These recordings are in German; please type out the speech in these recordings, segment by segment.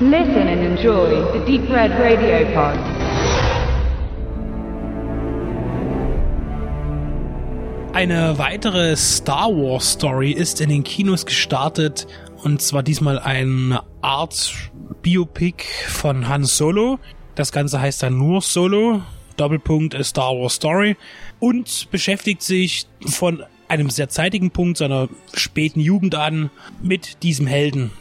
Listen and enjoy the Deep Red Radio Pod. Eine weitere Star Wars Story ist in den Kinos gestartet und zwar diesmal eine Art Biopic von Han Solo. Das Ganze heißt dann nur Solo. Doppelpunkt Star Wars Story und beschäftigt sich von einem sehr zeitigen Punkt seiner späten Jugend an mit diesem Helden,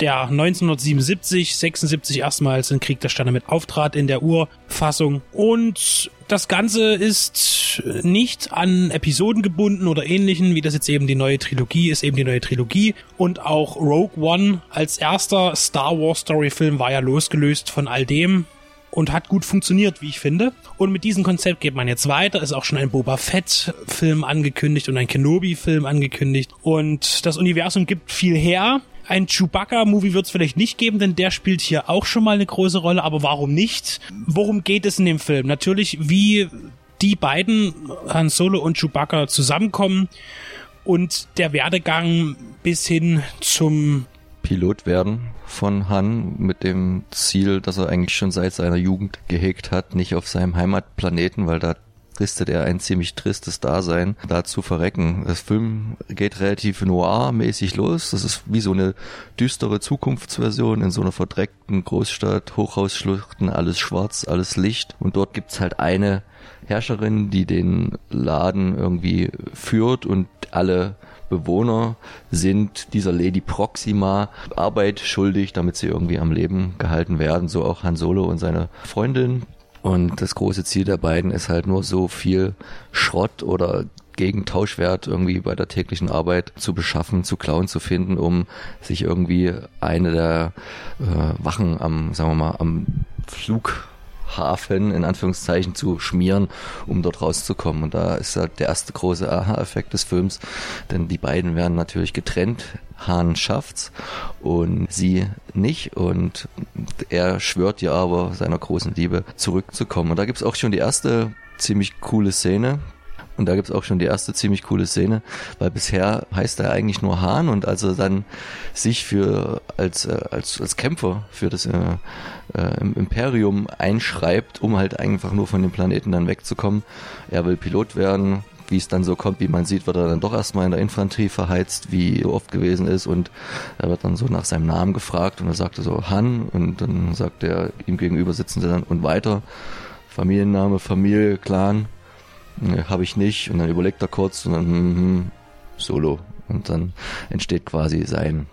der 1977, 76 erstmals in Krieg der Sterne mit auftrat in der Urfassung. Und das Ganze ist nicht an Episoden gebunden oder ähnlichen, wie das jetzt eben die neue Trilogie ist, eben die neue Trilogie. Und auch Rogue One als erster Star Wars Story Film war ja losgelöst von all dem und hat gut funktioniert, wie ich finde. Und mit diesem Konzept geht man jetzt weiter. Ist auch schon ein Boba Fett Film angekündigt und ein Kenobi Film angekündigt. Und das Universum gibt viel her. Ein Chewbacca-Movie wird es vielleicht nicht geben, denn der spielt hier auch schon mal eine große Rolle. Aber warum nicht? Worum geht es in dem Film? Natürlich, wie die beiden, Han Solo und Chewbacca, zusammenkommen und der Werdegang bis hin zum Pilot werden von Han mit dem Ziel, dass er eigentlich schon seit seiner Jugend gehegt hat, nicht auf seinem Heimatplaneten, weil da fristet er ein ziemlich tristes Dasein, da zu verrecken. Das Film geht relativ noir-mäßig los. Das ist wie so eine düstere Zukunftsversion in so einer verdreckten Großstadt, Hochhausschluchten, alles schwarz, alles Licht. Und dort gibt's halt eine Herrscherin, die den Laden irgendwie führt und alle Bewohner sind dieser Lady Proxima Arbeit schuldig, damit sie irgendwie am Leben gehalten werden. So auch Han Solo und seine Freundin. Und das große Ziel der beiden ist halt nur so viel Schrott oder gegen Tauschwert irgendwie bei der täglichen Arbeit zu beschaffen, zu klauen, zu finden, um sich irgendwie eine der äh, Wachen am, sagen wir mal, am Flug Hafen in Anführungszeichen zu schmieren, um dort rauszukommen. Und da ist halt der erste große Aha-Effekt des Films, denn die beiden werden natürlich getrennt. Hahn schafft's und sie nicht und er schwört ihr aber seiner großen Liebe zurückzukommen. Und da gibt's auch schon die erste ziemlich coole Szene, und da gibt's auch schon die erste ziemlich coole Szene, weil bisher heißt er eigentlich nur Hahn und als er dann sich für als äh, als als Kämpfer für das äh, äh, Imperium einschreibt, um halt einfach nur von dem Planeten dann wegzukommen. Er will Pilot werden, wie es dann so kommt, wie man sieht, wird er dann doch erstmal in der Infanterie verheizt, wie oft gewesen ist. Und er wird dann so nach seinem Namen gefragt und er sagte so Han. Und dann sagt er ihm gegenüber sitzen sie dann und weiter. Familienname, Familie, Clan habe ich nicht. Und dann überlegt er kurz und dann hm, hm, Solo. Und dann entsteht quasi sein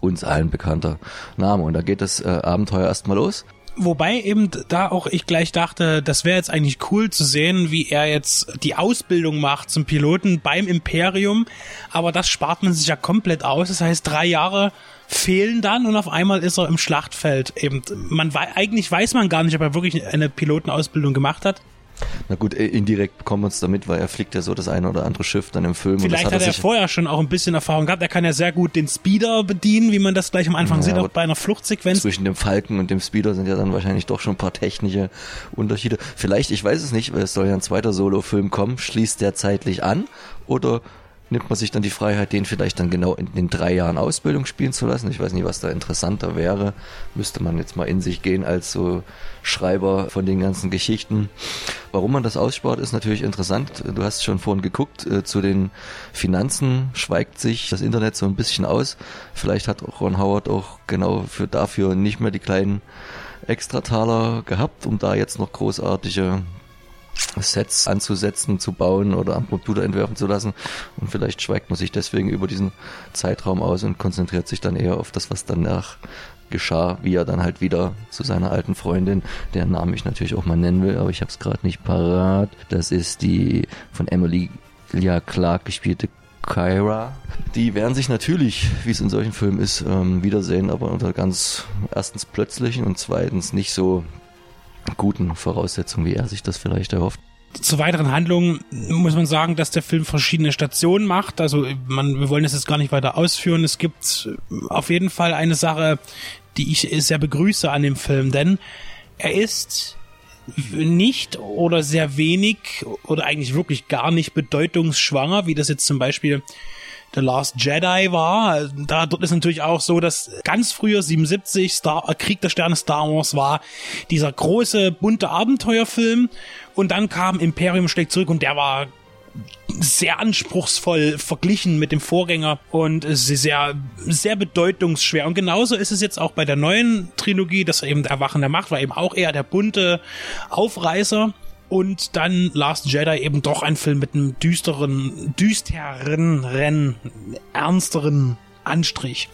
uns allen bekannter Name. Und da geht das äh, Abenteuer erstmal los. Wobei eben da auch ich gleich dachte, das wäre jetzt eigentlich cool zu sehen, wie er jetzt die Ausbildung macht zum Piloten beim Imperium. Aber das spart man sich ja komplett aus. Das heißt, drei Jahre fehlen dann und auf einmal ist er im Schlachtfeld. Eben, man eigentlich weiß man gar nicht, ob er wirklich eine Pilotenausbildung gemacht hat. Na gut, äh, indirekt bekommen wir uns damit, weil er fliegt ja so das eine oder andere Schiff dann im Film. Vielleicht hat, hat, er, vorher schon auch ein bisschen Erfahrung gehabt. Er kann ja sehr gut den Speeder bedienen, wie man das gleich am Anfang ja, sieht, auch bei einer Fluchtsequenz. Zwischen dem Falken und dem Speeder sind ja dann wahrscheinlich doch schon ein paar technische Unterschiede. Vielleicht, ich weiß es nicht, weil es soll ja ein zweiter Solo-Film kommen, schließt der zeitlich an oder nimmt man sich dann die Freiheit, den vielleicht dann genau in den drei Jahren Ausbildung spielen zu lassen. Ich weiß nicht, was da interessanter wäre. Müsste man jetzt mal in sich gehen als so Schreiber von den ganzen Geschichten. Warum man das ausspart, ist natürlich interessant. Du hast schon vorhin geguckt, äh, zu den Finanzen schweigt sich das Internet so ein bisschen aus. Vielleicht hat Ron Howard auch genau für dafür nicht mehr die kleinen Extrataler gehabt, um da jetzt noch großartige Sets anzusetzen, zu bauen oder am Computer entwerfen zu lassen. Und vielleicht schweigt man sich deswegen über diesen Zeitraum aus und konzentriert sich dann eher auf das, was danach geschah, wie er dann halt wieder zu seiner alten Freundin, deren Namen ich natürlich auch mal nennen will, aber ich habe es gerade nicht parat. Das ist die von Emily Lia Clark gespielte Kyra. Die werden sich natürlich, wie es in solchen Filmen ist, ähm, wiedersehen, aber unter ganz erstens plötzlichen und zweitens nicht so guten Voraussetzungen, wie er sich das vielleicht erhofft. Zur weiteren Handlung muss man sagen, dass der Film verschiedene Stationen macht. Also man, wir wollen das jetzt gar nicht weiter ausführen. Es gibt auf jeden Fall eine Sache, die ich sehr begrüße an dem Film, denn er ist nicht oder sehr wenig oder eigentlich wirklich gar nicht bedeutungsschwanger, wie das jetzt zum Beispiel The Last Jedi war. Da dort ist natürlich auch so, dass ganz früher 77 Star äh, Krieg der Sterne Star Wars war dieser große bunte Abenteuerfilm und dann kam Imperium schlägt zurück und der war sehr anspruchsvoll verglichen mit dem Vorgänger und sehr, sehr bedeutungsschwer. Und genauso ist es jetzt auch bei der neuen Trilogie, das eben Erwachen der Macht war eben auch eher der bunte Aufreißer. Und dann Last Jedi eben doch ein Film mit einem düsteren, düsteren, ernsteren Anstrich.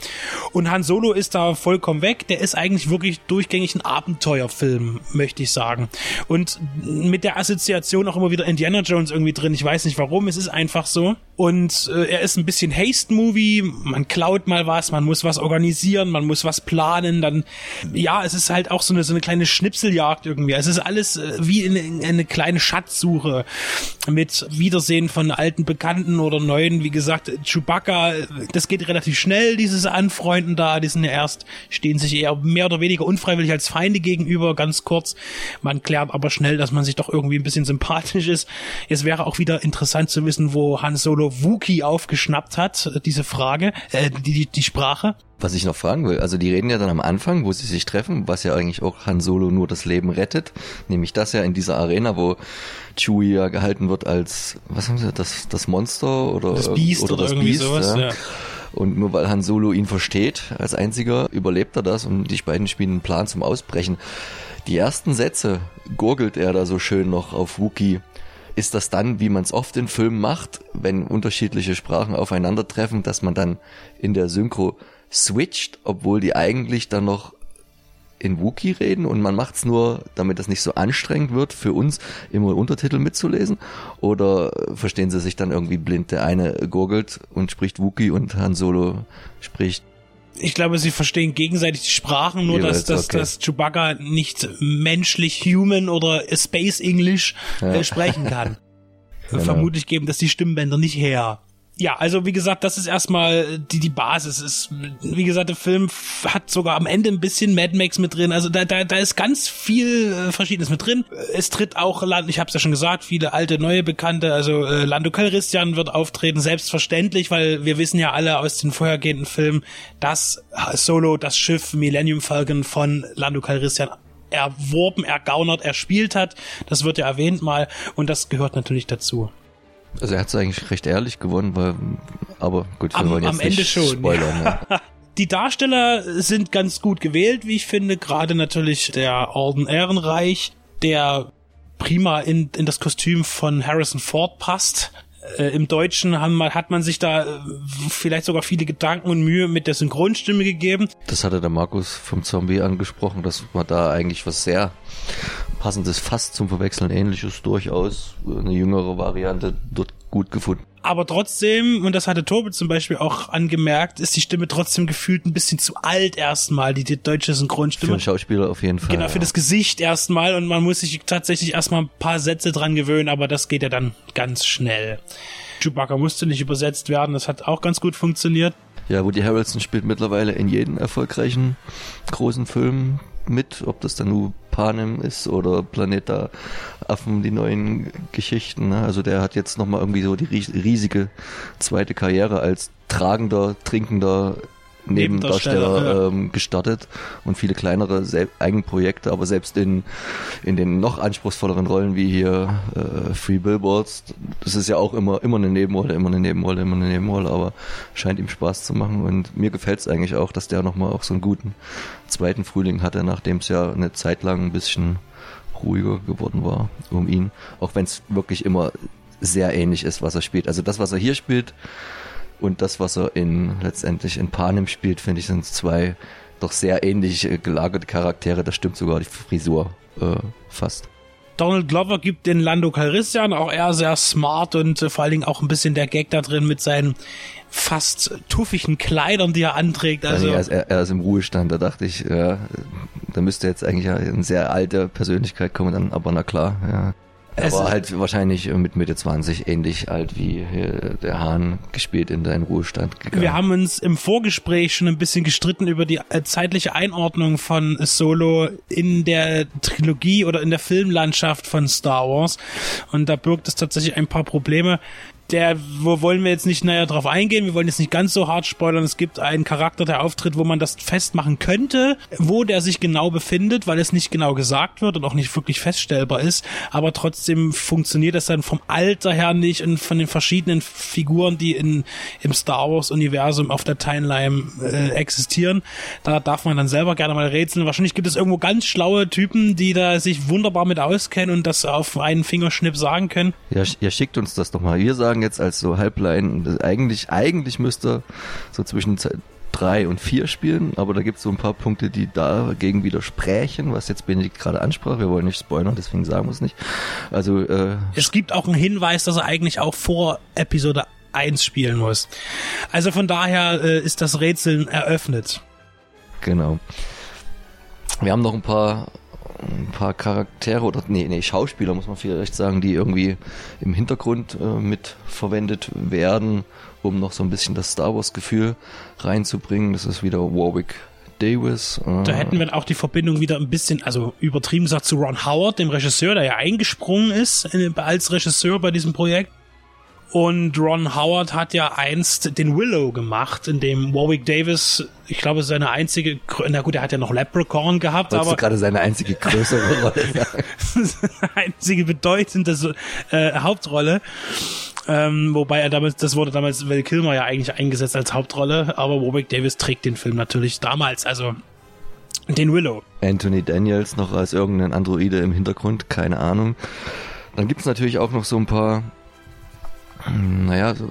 Und Han Solo ist da vollkommen weg. Der ist eigentlich wirklich durchgängig ein Abenteuerfilm, möchte ich sagen. Und mit der Assoziation auch immer wieder Indiana Jones irgendwie drin. Ich weiß nicht warum, es ist einfach so. Und äh, er ist ein bisschen Haste-Movie. Man klaut mal was, man muss was organisieren, man muss was planen. Dann, ja, es ist halt auch so eine, so eine kleine Schnipseljagd irgendwie. Es ist alles äh, wie in, eine kleine Schatzsuche mit Wiedersehen von alten Bekannten oder neuen. Wie gesagt, Chewbacca, das geht relativ schnell, dieses Anfreunden da, die sind ja erst, stehen sich eher mehr oder weniger unfreiwillig als Feinde gegenüber, ganz kurz. Man klärt aber schnell, dass man sich doch irgendwie ein bisschen sympathisch ist. Es wäre auch wieder interessant zu wissen, wo Han Solo Wookie aufgeschnappt hat, diese Frage, äh, die, die, die Sprache. Was ich noch fragen will, also die reden ja dann am Anfang, wo sie sich treffen, was ja eigentlich auch Han Solo nur das Leben rettet, nämlich das ja in dieser Arena, wo Chewie ja gehalten wird als, was haben sie, das, das Monster oder das Biest oder, oder das Biest, sowas, ja. ja. Und nur weil Han Solo ihn versteht, als einziger, überlebt er das und die beiden spielen einen Plan zum Ausbrechen. Die ersten Sätze gurgelt er da so schön noch auf Wookie. Ist das dann, wie man es oft in Filmen macht, wenn unterschiedliche Sprachen aufeinandertreffen, dass man dann in der Synchro switcht, obwohl die eigentlich dann noch in Wookie reden und man macht's nur, damit das nicht so anstrengend wird, für uns immer Untertitel mitzulesen? Oder verstehen sie sich dann irgendwie blind? Der eine gurgelt und spricht Wookie und Han Solo spricht ich glaube, sie verstehen gegenseitig die Sprachen, nur dass, dass, okay. dass Chewbacca nicht menschlich Human oder Space English ja. äh, sprechen kann. genau. Vermutlich geben das die Stimmbänder nicht her ja, also wie gesagt, das ist erstmal die, die Basis. Ist, wie gesagt, der Film hat sogar am Ende ein bisschen Mad Max mit drin. Also da, da, da ist ganz viel äh, Verschiedenes mit drin. Es tritt auch, ich habe es ja schon gesagt, viele alte, neue Bekannte. Also äh, Lando Calrissian wird auftreten, selbstverständlich, weil wir wissen ja alle aus den vorhergehenden Filmen, dass Solo das Schiff Millennium Falcon von Lando Calrissian erworben, ergaunert, erspielt hat. Das wird ja erwähnt mal und das gehört natürlich dazu. Also er hat es eigentlich recht ehrlich gewonnen, weil, aber gut, wir am, wollen jetzt am Ende nicht schon. spoilern. Ja. Die Darsteller sind ganz gut gewählt, wie ich finde. Gerade natürlich der Orden Ehrenreich, der prima in, in das Kostüm von Harrison Ford passt. Äh, Im Deutschen haben, hat man sich da äh, vielleicht sogar viele Gedanken und Mühe mit der Synchronstimme gegeben. Das hatte der Markus vom Zombie angesprochen, dass man da eigentlich was sehr passendes, fast zum Verwechseln ähnliches durchaus, eine jüngere Variante dort gut gefunden. Aber trotzdem, und das hatte Tobi zum Beispiel auch angemerkt, ist die Stimme trotzdem gefühlt ein bisschen zu alt erstmal, die, die deutsche Synchronstimme. Für einen Schauspieler auf jeden Fall. Genau, für ja. das Gesicht erstmal und man muss sich tatsächlich erstmal ein paar Sätze dran gewöhnen, aber das geht ja dann ganz schnell. Chewbacca musste nicht übersetzt werden, das hat auch ganz gut funktioniert. Ja, Woody Harrelson spielt mittlerweile in jedem erfolgreichen großen Film mit, ob das dann nur Panem ist oder Planeta Affen, die neuen Geschichten. Ne? Also der hat jetzt nochmal irgendwie so die riesige zweite Karriere als tragender, trinkender Nebendarsteller ja. ähm, gestartet und viele kleinere Sel Eigenprojekte, aber selbst in, in den noch anspruchsvolleren Rollen wie hier äh, Free Billboards, das ist ja auch immer, immer eine Nebenrolle, immer eine Nebenrolle, immer eine Nebenrolle, aber scheint ihm Spaß zu machen und mir gefällt es eigentlich auch, dass der nochmal auch so einen guten zweiten Frühling hatte, nachdem es ja eine Zeit lang ein bisschen ruhiger geworden war um ihn, auch wenn es wirklich immer sehr ähnlich ist, was er spielt. Also das, was er hier spielt, und das, was er in letztendlich in Panem spielt, finde ich, sind zwei doch sehr ähnlich gelagerte Charaktere. Das stimmt sogar die Frisur äh, fast. Donald Glover gibt den Lando Calrissian auch eher sehr smart und äh, vor allen Dingen auch ein bisschen der Gag da drin mit seinen fast tuffigen Kleidern, die er anträgt. Also ja, er, er, ist im Ruhestand, da dachte ich, ja, da müsste jetzt eigentlich eine sehr alte Persönlichkeit kommen, dann, aber na klar, ja. Er war halt wahrscheinlich mit Mitte 20 ähnlich alt wie der Hahn gespielt in seinen Ruhestand gegangen. Wir haben uns im Vorgespräch schon ein bisschen gestritten über die äh, zeitliche Einordnung von Solo in der Trilogie oder in der Filmlandschaft von Star Wars. Und da birgt es tatsächlich ein paar Probleme der, wo wollen wir jetzt nicht näher drauf eingehen, wir wollen jetzt nicht ganz so hart spoilern. Es gibt einen Charakter, der auftritt, wo man das festmachen könnte, wo der sich genau befindet, weil es nicht genau gesagt wird und auch nicht wirklich feststellbar ist. Aber trotzdem funktioniert das dann vom Alter her nicht und von den verschiedenen Figuren, die in, im Star Wars Universum auf der Timeline äh, existieren. Da darf man dann selber gerne mal rätseln. Wahrscheinlich gibt es irgendwo ganz schlaue Typen, die da sich wunderbar mit auskennen und das auf einen Fingerschnipp sagen können. Ja, ihr schickt uns das doch mal. Wir sagen sagen jetzt als so Halblein, eigentlich, eigentlich müsste so zwischen drei und vier spielen, aber da gibt es so ein paar Punkte, die dagegen widersprechen, was jetzt Benedikt gerade ansprach. Wir wollen nicht spoilern, deswegen sagen wir es nicht. Also äh, es gibt auch einen Hinweis, dass er eigentlich auch vor Episode 1 spielen muss. Also von daher äh, ist das Rätseln eröffnet. Genau. Wir haben noch ein paar ein paar Charaktere oder nee, nee, Schauspieler muss man vielleicht sagen, die irgendwie im Hintergrund äh, mit verwendet werden, um noch so ein bisschen das Star Wars Gefühl reinzubringen. Das ist wieder Warwick Davis. Äh. Da hätten wir auch die Verbindung wieder ein bisschen, also übertrieben gesagt, zu Ron Howard, dem Regisseur, der ja eingesprungen ist in, als Regisseur bei diesem Projekt. Und Ron Howard hat ja einst den Willow gemacht, in dem Warwick Davis, ich glaube, seine einzige, na gut, er hat ja noch Leprechaun gehabt, Wolltest aber. gerade seine einzige größere Rolle seine einzige bedeutende äh, Hauptrolle. Ähm, wobei er damals, das wurde damals Val Kilmer ja eigentlich eingesetzt als Hauptrolle, aber Warwick Davis trägt den Film natürlich damals, also den Willow. Anthony Daniels noch als irgendein Androide im Hintergrund, keine Ahnung. Dann gibt's natürlich auch noch so ein paar naja, so,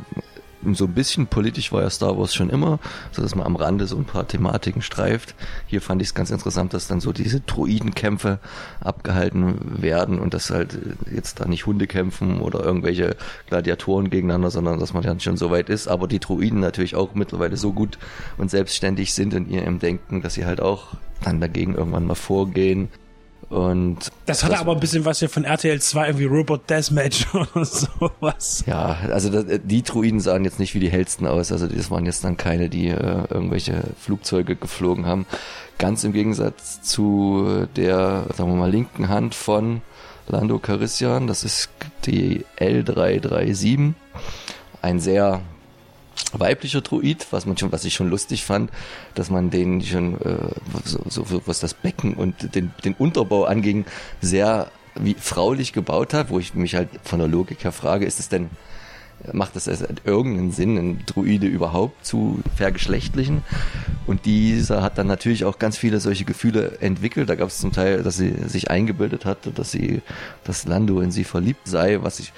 so ein bisschen politisch war ja Star Wars schon immer, so dass man am Rande so ein paar Thematiken streift. Hier fand ich es ganz interessant, dass dann so diese Druidenkämpfe abgehalten werden und dass halt jetzt da nicht Hunde kämpfen oder irgendwelche Gladiatoren gegeneinander, sondern dass man dann schon so weit ist. Aber die Druiden natürlich auch mittlerweile so gut und selbstständig sind in ihrem Denken, dass sie halt auch dann dagegen irgendwann mal vorgehen. Und das hatte das, aber ein bisschen was hier von RTL 2, irgendwie Robot Deathmatch oder sowas. Ja, also das, die Druiden sahen jetzt nicht wie die hellsten aus. Also das waren jetzt dann keine, die äh, irgendwelche Flugzeuge geflogen haben. Ganz im Gegensatz zu der, sagen wir mal, linken Hand von Lando Carissian. Das ist die L337. Ein sehr weiblicher Druid, was man schon, was ich schon lustig fand, dass man den schon äh, so, so was das Becken und den, den Unterbau anging, sehr wie fraulich gebaut hat, wo ich mich halt von der Logik her frage, ist es denn macht also irgendeinen Sinn, einen Druide überhaupt zu vergeschlechtlichen? Und dieser hat dann natürlich auch ganz viele solche Gefühle entwickelt. Da gab es zum Teil, dass sie sich eingebildet hatte, dass sie, dass Lando in sie verliebt sei, was ich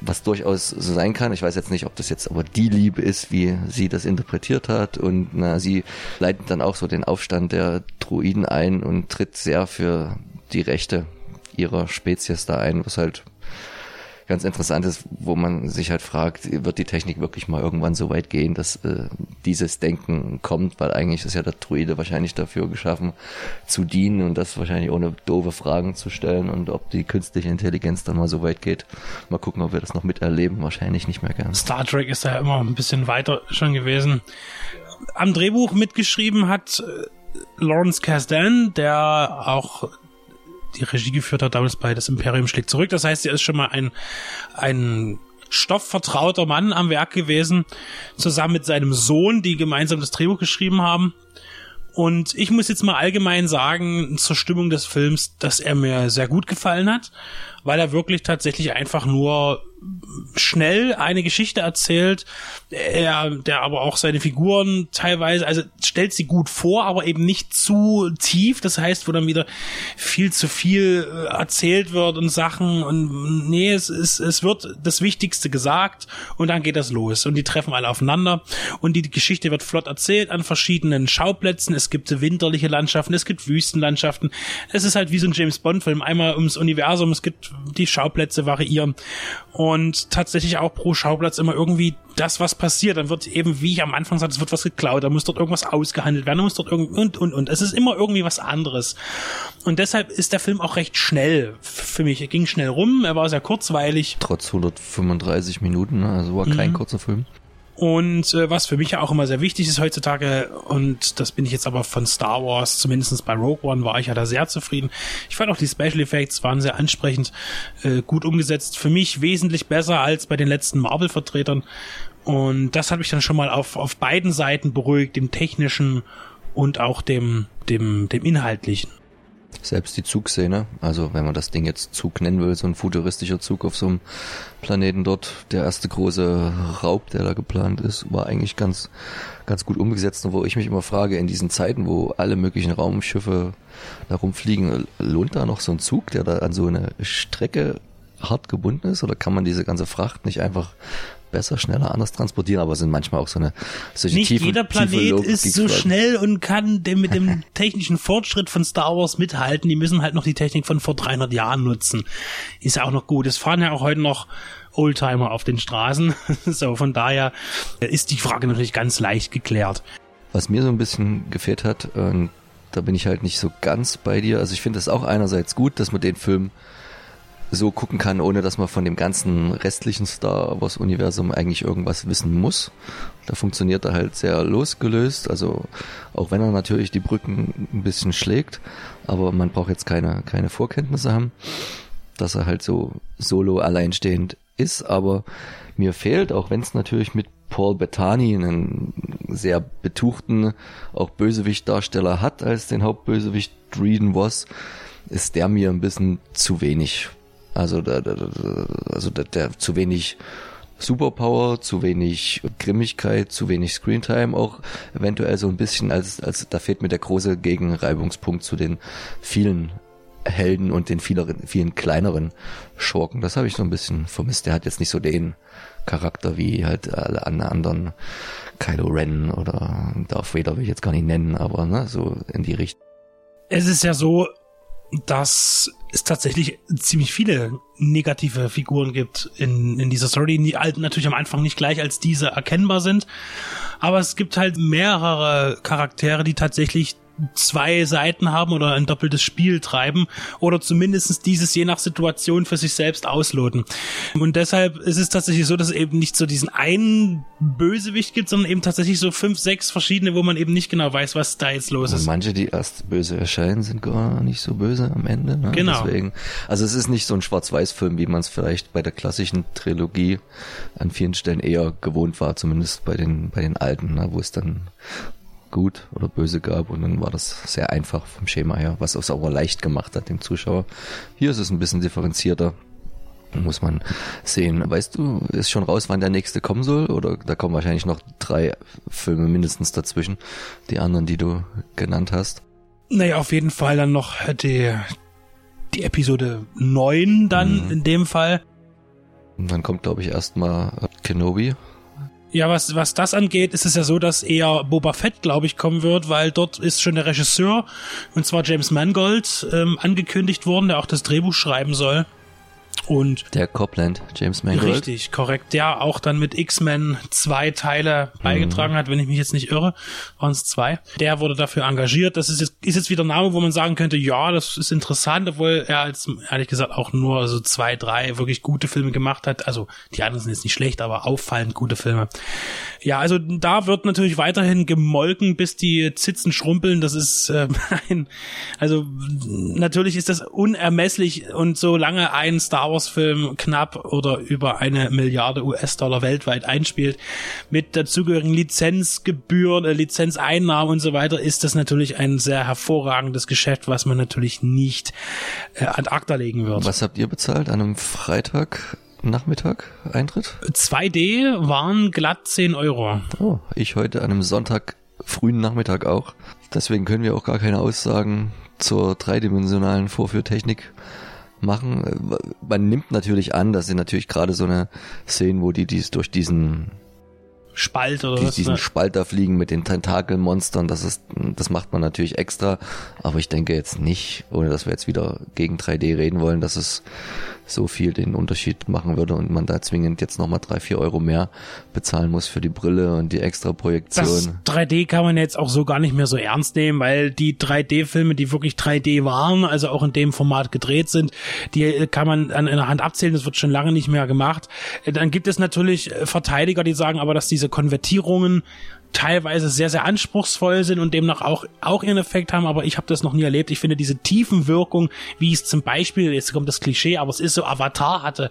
was durchaus so sein kann. Ich weiß jetzt nicht, ob das jetzt aber die Liebe ist, wie sie das interpretiert hat. Und na, sie leitet dann auch so den Aufstand der Druiden ein und tritt sehr für die Rechte ihrer Spezies da ein, was halt ganz interessant ist, wo man sich halt fragt, wird die Technik wirklich mal irgendwann so weit gehen, dass äh, dieses Denken kommt, weil eigentlich ist ja der Druide wahrscheinlich dafür geschaffen, zu dienen und das wahrscheinlich ohne doofe Fragen zu stellen und ob die künstliche Intelligenz dann mal so weit geht. Mal gucken, ob wir das noch miterleben. Wahrscheinlich nicht mehr gern. Star Trek ist da ja immer ein bisschen weiter schon gewesen. Am Drehbuch mitgeschrieben hat äh, Lawrence Kasdan, der auch die Regie geführt hat, damals bei Das Imperium schlägt zurück. Das heißt, er ist schon mal ein, ein stoffvertrauter Mann am Werk gewesen, zusammen mit seinem Sohn, die gemeinsam das Drehbuch geschrieben haben. Und ich muss jetzt mal allgemein sagen, zur Stimmung des Films, dass er mir sehr gut gefallen hat, weil er wirklich tatsächlich einfach nur schnell eine Geschichte erzählt, er, der aber auch seine Figuren teilweise, also stellt sie gut vor, aber eben nicht zu tief. Das heißt, wo dann wieder viel zu viel äh, erzählt wird und Sachen und nee, es, es, es wird das Wichtigste gesagt und dann geht das los und die treffen alle aufeinander und die, Geschichte wird flott erzählt an verschiedenen Schauplätzen. Es gibt winterliche Landschaften, es gibt Wüstenlandschaften. Es ist halt wie so ein James Bond Film, einmal ums Universum, es gibt die Schauplätze variieren und tatsächlich auch pro Schauplatz immer irgendwie das, was passiert. Dann wird eben, wie ich am Anfang sagte, es wird was geklaut, da muss dort irgendwas ausgehandelt werden, da muss dort irgend und und und. Es ist immer irgendwie was anderes. Und deshalb ist der Film auch recht schnell für mich. Er ging schnell rum, er war sehr kurzweilig. Trotz 135 Minuten, ne? also war kein mhm. kurzer Film. Und äh, was für mich ja auch immer sehr wichtig ist heutzutage, und das bin ich jetzt aber von Star Wars, zumindestens bei Rogue One war ich ja da sehr zufrieden. Ich fand auch die Special Effects waren sehr ansprechend, äh, gut umgesetzt. Für mich wesentlich besser als bei den letzten Marvel-Vertretern. Und das hat mich dann schon mal auf, auf beiden Seiten beruhigt, dem technischen und auch dem, dem, dem inhaltlichen. Selbst die Zugszene, also wenn man das Ding jetzt Zug nennen will, so ein futuristischer Zug auf so einem Planeten dort, der erste große Raub, der da geplant ist, war eigentlich ganz, ganz gut umgesetzt. Und wo ich mich immer frage, in diesen Zeiten, wo alle möglichen Raumschiffe da rumfliegen, lohnt da noch so ein Zug, der da an so eine Strecke hart gebunden ist? Oder kann man diese ganze Fracht nicht einfach besser, schneller, anders transportieren, aber sind manchmal auch so eine solche Nicht tiefen, jeder Planet ist so schnell und kann dem mit dem technischen Fortschritt von Star Wars mithalten. Die müssen halt noch die Technik von vor 300 Jahren nutzen. Ist ja auch noch gut. Es fahren ja auch heute noch Oldtimer auf den Straßen. so, von daher ist die Frage natürlich ganz leicht geklärt. Was mir so ein bisschen gefehlt hat, und da bin ich halt nicht so ganz bei dir. Also ich finde es auch einerseits gut, dass man den Film so gucken kann, ohne dass man von dem ganzen restlichen Star Wars Universum eigentlich irgendwas wissen muss. Da funktioniert er halt sehr losgelöst, also auch wenn er natürlich die Brücken ein bisschen schlägt, aber man braucht jetzt keine, keine Vorkenntnisse haben, dass er halt so solo alleinstehend ist, aber mir fehlt, auch wenn es natürlich mit Paul Bettany einen sehr betuchten, auch Bösewicht-Darsteller hat als den Hauptbösewicht Dreeden was, ist der mir ein bisschen zu wenig also, da, da, also der, der zu wenig Superpower, zu wenig Grimmigkeit, zu wenig Screentime auch eventuell so ein bisschen, als, als da fehlt mir der große Gegenreibungspunkt zu den vielen Helden und den vielen, vielen kleineren Schurken. Das habe ich so ein bisschen vermisst. Der hat jetzt nicht so den Charakter wie halt alle anderen Kylo Ren oder Darth Vader will ich jetzt gar nicht nennen, aber ne, so in die Richtung. Es ist ja so, dass es tatsächlich ziemlich viele negative Figuren gibt in, in dieser Story, die halt natürlich am Anfang nicht gleich als diese erkennbar sind. Aber es gibt halt mehrere Charaktere, die tatsächlich zwei Seiten haben oder ein doppeltes Spiel treiben oder zumindest dieses je nach Situation für sich selbst ausloten. Und deshalb ist es tatsächlich so, dass es eben nicht so diesen einen Bösewicht gibt, sondern eben tatsächlich so fünf, sechs verschiedene, wo man eben nicht genau weiß, was da jetzt los ist. Und manche, die erst böse erscheinen, sind gar nicht so böse am Ende. Ne? Genau. Deswegen, also es ist nicht so ein Schwarz-Weiß-Film, wie man es vielleicht bei der klassischen Trilogie an vielen Stellen eher gewohnt war, zumindest bei den, bei den alten, ne? wo es dann gut oder böse gab und dann war das sehr einfach vom Schema her, was es aber leicht gemacht hat dem Zuschauer. Hier ist es ein bisschen differenzierter, muss man sehen. Weißt du, ist schon raus, wann der nächste kommen soll oder da kommen wahrscheinlich noch drei Filme mindestens dazwischen, die anderen, die du genannt hast? Naja, auf jeden Fall dann noch die, die Episode 9 dann mhm. in dem Fall. Und dann kommt, glaube ich, erstmal Kenobi ja, was, was das angeht, ist es ja so, dass eher Boba Fett, glaube ich, kommen wird, weil dort ist schon der Regisseur, und zwar James Mangold, ähm, angekündigt worden, der auch das Drehbuch schreiben soll. Und der Copland, James Mangold. Richtig, korrekt. Der auch dann mit X-Men zwei Teile beigetragen mhm. hat, wenn ich mich jetzt nicht irre, waren es zwei. Der wurde dafür engagiert. Das ist jetzt, ist jetzt wieder ein Name, wo man sagen könnte, ja, das ist interessant, obwohl er als, ehrlich gesagt, auch nur so zwei, drei wirklich gute Filme gemacht hat. Also die anderen sind jetzt nicht schlecht, aber auffallend gute Filme. Ja, also da wird natürlich weiterhin gemolken, bis die Zitzen schrumpeln. Das ist äh, ein, also natürlich ist das unermesslich und solange ein Star Wars Film knapp oder über eine Milliarde US-Dollar weltweit einspielt, mit dazugehörigen Lizenzgebühren, äh, Lizenzeinnahmen und so weiter, ist das natürlich ein sehr hervorragendes Geschäft, was man natürlich nicht äh, ad acta legen wird. Was habt ihr bezahlt an einem Freitag? Nachmittag Eintritt? 2D waren glatt 10 Euro. Oh, ich heute an einem Sonntag frühen Nachmittag auch. Deswegen können wir auch gar keine Aussagen zur dreidimensionalen Vorführtechnik machen. Man nimmt natürlich an, dass sie natürlich gerade so eine Szene, wo die dies durch diesen Spalt oder Die, was. diesen ne? Spalt da fliegen mit den Tentakelmonstern, das ist, das macht man natürlich extra, aber ich denke jetzt nicht, ohne dass wir jetzt wieder gegen 3D reden wollen, dass es so viel den Unterschied machen würde und man da zwingend jetzt nochmal drei, vier Euro mehr bezahlen muss für die Brille und die extra Das Projektion. 3D kann man jetzt auch so gar nicht mehr so ernst nehmen, weil die 3D-Filme, die wirklich 3D waren, also auch in dem Format gedreht sind, die kann man an einer Hand abzählen, das wird schon lange nicht mehr gemacht. Äh, Dann gibt es natürlich äh, Verteidiger, die sagen aber, dass diese Konvertierungen teilweise sehr, sehr anspruchsvoll sind und demnach auch, auch ihren Effekt haben, aber ich habe das noch nie erlebt. Ich finde diese Tiefenwirkung, wie es zum Beispiel, jetzt kommt das Klischee, aber es ist so Avatar hatte,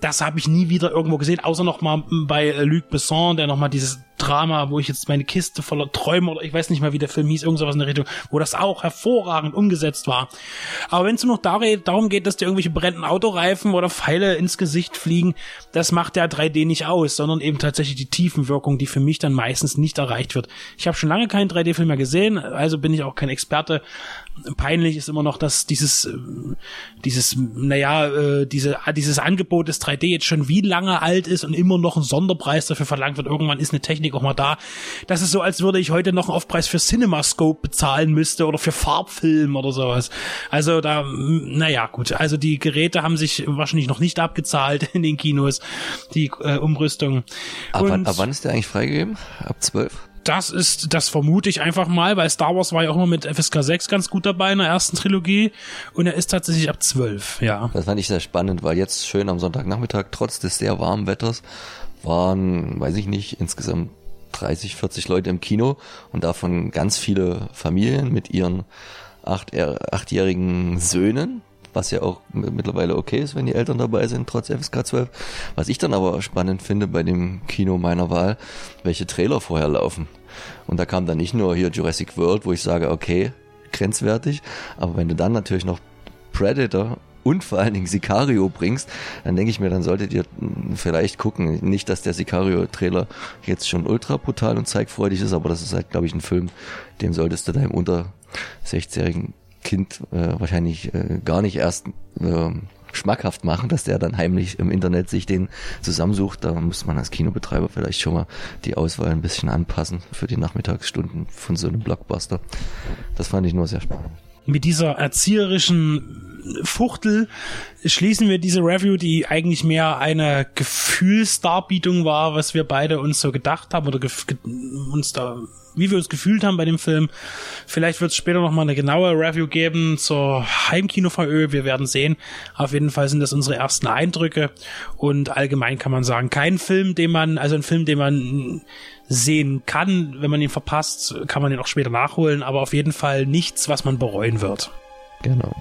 das habe ich nie wieder irgendwo gesehen, außer noch mal bei Luc Besson, der noch mal dieses Drama, wo ich jetzt meine Kiste voller Träume oder ich weiß nicht mal, wie der Film hieß, irgend sowas in der Richtung, wo das auch hervorragend umgesetzt war. Aber wenn es nur noch dar- darum geht, dass dir irgendwelche brennenden Autoreifen oder Pfeile ins Gesicht fliegen, das macht der 3D nicht aus, sondern eben tatsächlich die Tiefenwirkung, die für mich dann meistens nicht erreicht wird. Ich habe schon lange keinen 3D-Film mehr gesehen, also bin ich auch kein Experte. Peinlich ist immer noch, dass dieses, äh, dieses, naja, äh, diese, dieses Angebot des 3D jetzt schon wie lange alt ist und immer noch ein Sonderpreis dafür verlangt wird. Irgendwann ist eine Technik auch mal da. Das ist so, als würde ich heute noch einen Aufpreis für CinemaScope bezahlen müsste oder für Farbfilm oder sowas. Also da, m, naja, gut. Also die Geräte haben sich wahrscheinlich noch nicht abgezahlt in den Kinos, die äh, Umrüstung. Ab, wann, Und- ab wann ist der eigentlich freigegeben? Ab 12? Das ist, das vermute ich einfach mal, weil Star Wars war ja auch immer mit FSK 6 ganz gut dabei in der ersten Trilogie. Und er ist tatsächlich ab 12, ja. Das fand ich sehr spannend, weil jetzt schön am Sonntagnachmittag, trotz des sehr warmen Wetters, waren, weiß ich nicht, insgesamt 30, 40 Leute im Kino und davon ganz viele Familien mit ihren acht, äh, achtjährigen Söhnen, was ja auch mittlerweile okay ist, wenn die Eltern dabei sind, trotz FSK 12. Was ich dann aber spannend finde bei dem Kino meiner Wahl, welche Trailer vorher laufen. Und da kam dann nicht nur hier Jurassic World, wo ich sage, okay, grenzwertig, aber wenn du dann natürlich noch Predator und vor allen Dingen Sicario bringst, dann denke ich mir, dann solltet ihr mh, vielleicht gucken. Nicht, dass der Sicario-Trailer jetzt schon ultra brutal und zeigfreudig ist, aber das ist halt, glaube ich, ein Film, dem solltest du deinem unter 16-jährigen Kind äh, wahrscheinlich äh, gar nicht erst äh, schmackhaft machen, dass der dann heimlich im Internet sich den zusammensucht. Da muss man als Kinobetreiber vielleicht schon mal die Auswahl ein bisschen anpassen für die Nachmittagsstunden von so einem Blockbuster. Das fand ich nur sehr spannend. Mit dieser erzieherischen Fuchtel schließen wir diese Review, die eigentlich mehr eine Gefühlsdarbietung war, was wir beide uns so gedacht haben oder uns da, wie wir uns gefühlt haben bei dem Film. Vielleicht wird es später noch mal eine genaue Review geben zur Heimkino-VÖ. Wir werden sehen. Auf jeden Fall sind das unsere ersten Eindrücke und allgemein kann man sagen, kein Film, den man, also ein Film, den man sehen kann. Wenn man ihn verpasst, kann man ihn auch später nachholen, aber auf jeden Fall nichts, was man bereuen wird. Genau.